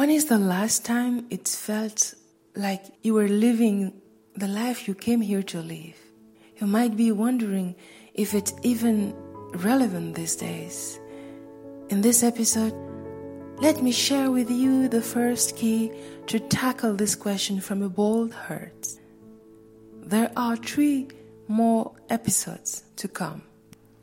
When is the last time it felt like you were living the life you came here to live? You might be wondering if it's even relevant these days. In this episode, let me share with you the first key to tackle this question from a bold heart. There are three more episodes to come.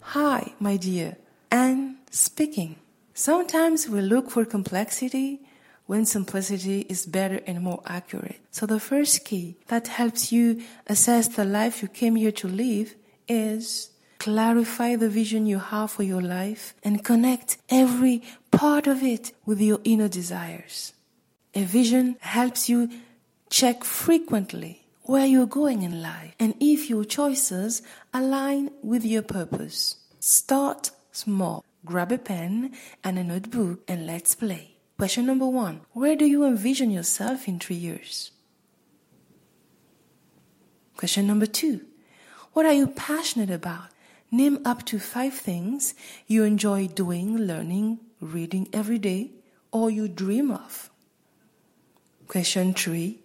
Hi, my dear, Anne speaking. Sometimes we look for complexity when simplicity is better and more accurate. So the first key that helps you assess the life you came here to live is clarify the vision you have for your life and connect every part of it with your inner desires. A vision helps you check frequently where you're going in life and if your choices align with your purpose. Start small. Grab a pen and a notebook and let's play. Question number one Where do you envision yourself in three years? Question number two What are you passionate about? Name up to five things you enjoy doing, learning, reading every day, or you dream of. Question three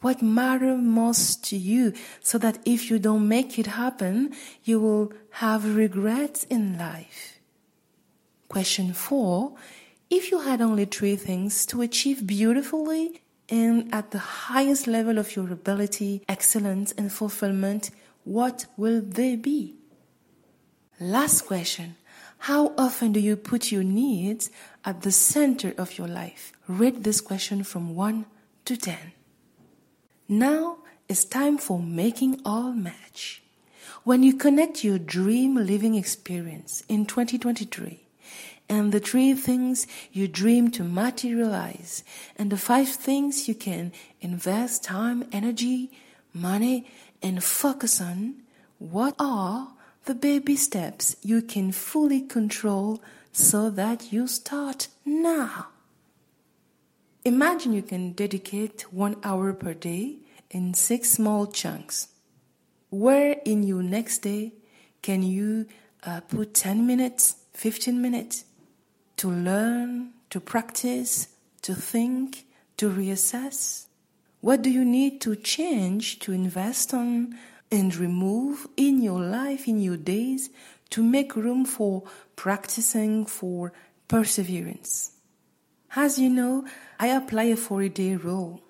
what matters most to you so that if you don't make it happen, you will have regrets in life. Question four, if you had only three things to achieve beautifully and at the highest level of your ability, excellence and fulfillment, what will they be? Last question. How often do you put your needs at the center of your life? Rate this question from 1 to 10. Now it's time for making all match. When you connect your dream living experience in 2023 and the three things you dream to materialize and the five things you can invest time, energy, money, and focus on, what are the baby steps you can fully control so that you start now? Imagine you can dedicate one hour per day in six small chunks. Where in your next day can you uh, put 10 minutes, 15 minutes to learn, to practice, to think, to reassess? What do you need to change to invest on and remove in your life, in your days, to make room for practicing, for perseverance? As you know, I apply a 40 day rule.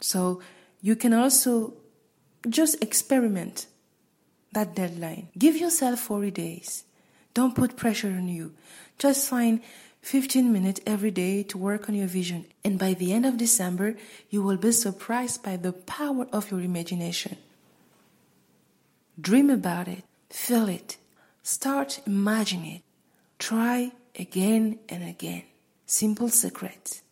So you can also just experiment that deadline. Give yourself 40 days. Don't put pressure on you. Just find 15 minutes every day to work on your vision. And by the end of December, you will be surprised by the power of your imagination. Dream about it. Feel it. Start imagining it. Try again and again. Simple secret.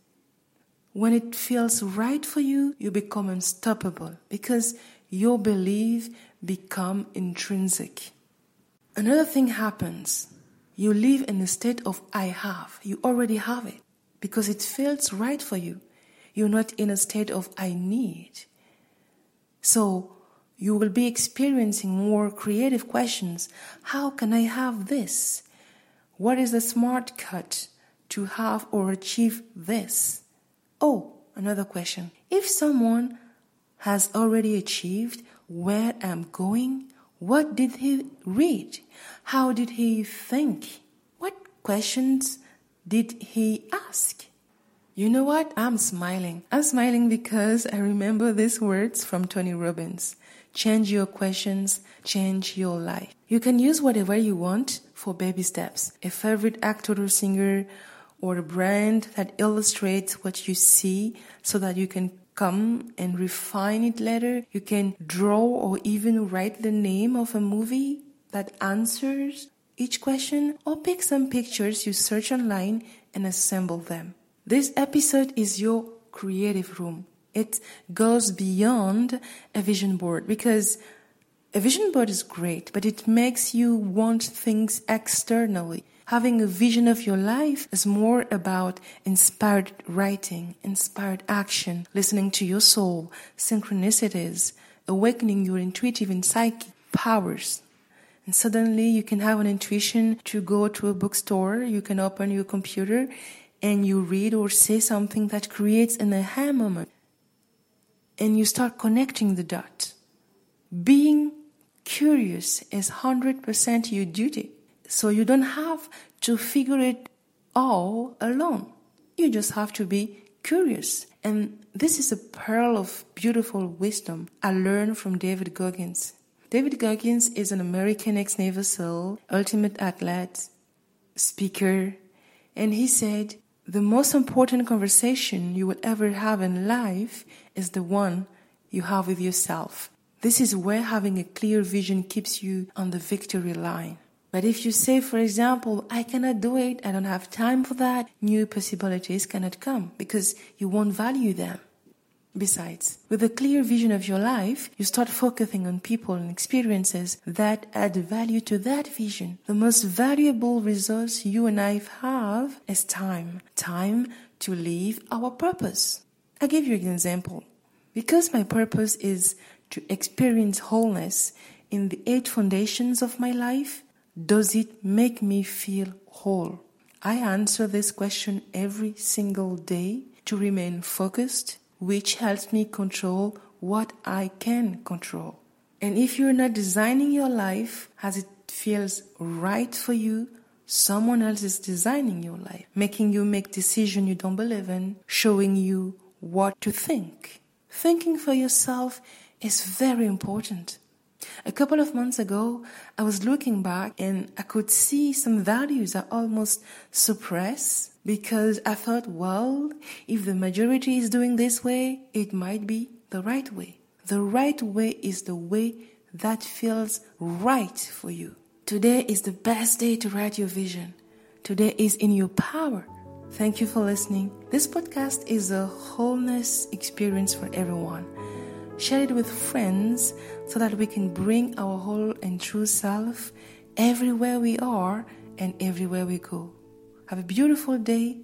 When it feels right for you, you become unstoppable because your belief become intrinsic. Another thing happens. You live in a state of I have. You already have it because it feels right for you. You're not in a state of I need. So you will be experiencing more creative questions. How can I have this? What is the smart cut? to have or achieve this? Oh, another question. If someone has already achieved where I'm going, what did he read? How did he think? What questions did he ask? You know what? I'm smiling. I'm smiling because I remember these words from Tony Robbins. Change your questions, change your life. You can use whatever you want for baby steps. A favorite actor or singer or a brand that illustrates what you see so that you can come and refine it later. You can draw or even write the name of a movie that answers each question or pick some pictures you search online and assemble them. This episode is your creative room. It goes beyond a vision board because a vision board is great, but it makes you want things externally. Having a vision of your life is more about inspired writing, inspired action, listening to your soul, synchronicities, awakening your intuitive and psychic powers. And suddenly you can have an intuition to go to a bookstore, you can open your computer and you read or say something that creates an aha moment and you start connecting the dots. Being curious is 100% your duty. So you don't have to figure it all alone. You just have to be curious. And this is a pearl of beautiful wisdom I learned from David Goggins. David Goggins is an American ex Navy SEAL, ultimate athlete, speaker, and he said, The most important conversation you will ever have in life is the one you have with yourself. This is where having a clear vision keeps you on the victory line. But if you say, for example, I cannot do it, I don't have time for that, new possibilities cannot come because you won't value them. Besides, with a clear vision of your life, you start focusing on people and experiences that add value to that vision. The most valuable resource you and I have is time. Time to live our purpose. I'll give you an example. Because my purpose is to experience wholeness in the eight foundations of my life, does it make me feel whole? I answer this question every single day to remain focused which helps me control what I can control. And if you're not designing your life as it feels right for you, someone else is designing your life, making you make decisions you don't believe in, showing you what to think. Thinking for yourself is very important. A couple of months ago, I was looking back and I could see some values I almost suppressed because I thought, well, if the majority is doing this way, it might be the right way. The right way is the way that feels right for you. Today is the best day to write your vision. Today is in your power. Thank you for listening. This podcast is a wholeness experience for everyone. Share it with friends so that we can bring our whole and true self everywhere we are and everywhere we go. Have a beautiful day.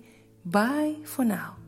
Bye for now.